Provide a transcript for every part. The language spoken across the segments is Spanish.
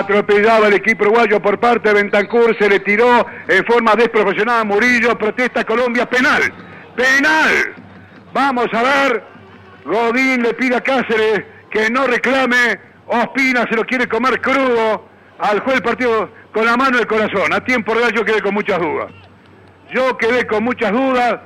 Atropellaba el equipo uruguayo por parte de Bentancur, se le tiró en forma desproporcionada a Murillo, protesta Colombia, penal, penal. Vamos a ver, Godín le pide a Cáceres que no reclame, Ospina se lo quiere comer crudo, al juez del partido con la mano en el corazón. A tiempo real yo quedé con muchas dudas. Yo quedé con muchas dudas.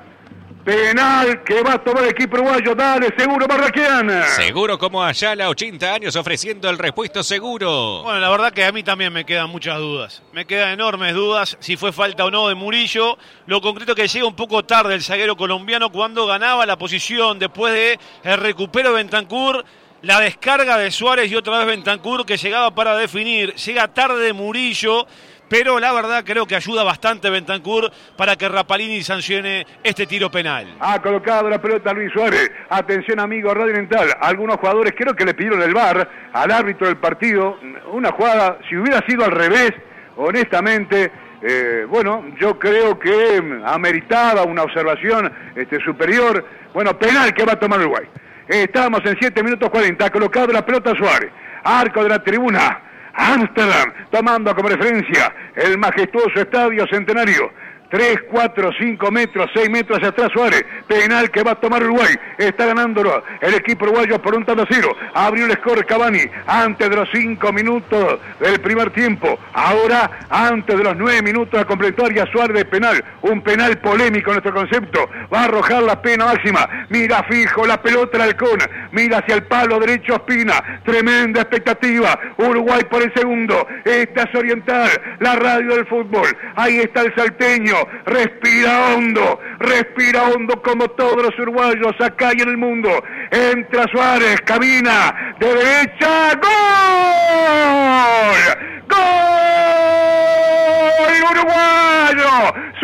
Penal que va a tomar el equipo uruguayo. Dale, seguro Barraquiana. Seguro como Ayala, 80 años ofreciendo el repuesto seguro. Bueno, la verdad que a mí también me quedan muchas dudas. Me quedan enormes dudas si fue falta o no de Murillo. Lo concreto que llega un poco tarde el zaguero colombiano cuando ganaba la posición después de el recupero de Bentancur. La descarga de Suárez y otra vez Bentancur que llegaba para definir. Llega tarde Murillo pero la verdad creo que ayuda bastante Bentancur para que Rapalini sancione este tiro penal. Ha colocado la pelota Luis Suárez. Atención amigo Radio Mental. Algunos jugadores creo que le pidieron el bar al árbitro del partido. Una jugada, si hubiera sido al revés, honestamente, eh, bueno, yo creo que ameritaba una observación este, superior. Bueno, penal que va a tomar Uruguay. estamos en 7 minutos 40. Ha colocado la pelota Suárez. Arco de la tribuna. Amsterdam, tomando como referencia el majestuoso estadio centenario 3, 4, 5 metros, 6 metros hacia atrás Suárez. Penal que va a tomar Uruguay. Está ganándolo el equipo uruguayo por un tanto cero. Abrió el score Cavani antes de los 5 minutos del primer tiempo. Ahora, antes de los 9 minutos de la complementaria, Suárez penal. Un penal polémico en nuestro concepto. Va a arrojar la pena máxima. Mira fijo la pelota del halcón. Mira hacia el palo derecho Espina. Tremenda expectativa. Uruguay por el segundo. Esta es Oriental, la radio del fútbol. Ahí está el salteño respira hondo, respira hondo como todos los uruguayos acá y en el mundo. Entra Suárez, camina de derecha, gol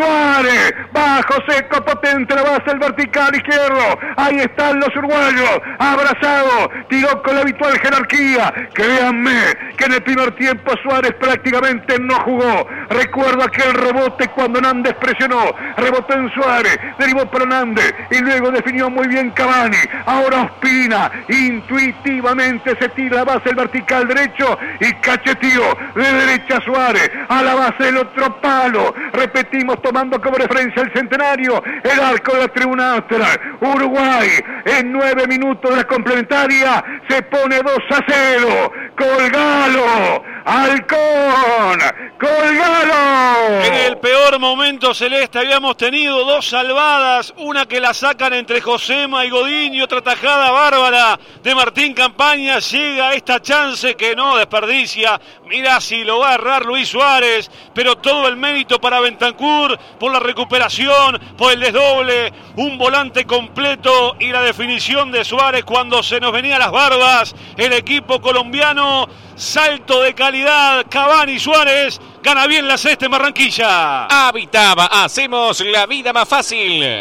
Suárez, bajo, seco, potente, la base, el vertical izquierdo. Ahí están los uruguayos, abrazados, tiró con la habitual jerarquía. Créanme que en el primer tiempo Suárez prácticamente no jugó. Recuerdo aquel rebote cuando Nández presionó, rebotó en Suárez, derivó para Nández y luego definió muy bien Cavani. Ahora Ospina, intuitivamente se tira la base, el vertical derecho y cachetío de derecha Suárez a la base del otro palo. Repetimos, tomando como referencia el centenario, el arco de la tribuna austral. Uruguay en nueve minutos de la complementaria se pone 2 a 0. Colgalo, Halcón, colgalo. En el peor momento celeste habíamos tenido dos salvadas, una que la sacan entre Josema y Godín y otra tajada bárbara de Martín Campaña. Llega esta chance que no desperdicia. Mira si lo va a errar Luis Suárez, pero todo el mérito para Bentancur por la recuperación, por el desdoble, un volante completo y la definición de Suárez cuando se nos venía las barbas. El equipo colombiano, salto de calidad, Cavani Suárez, gana bien la cesta en Barranquilla. Habitaba, hacemos la vida más fácil.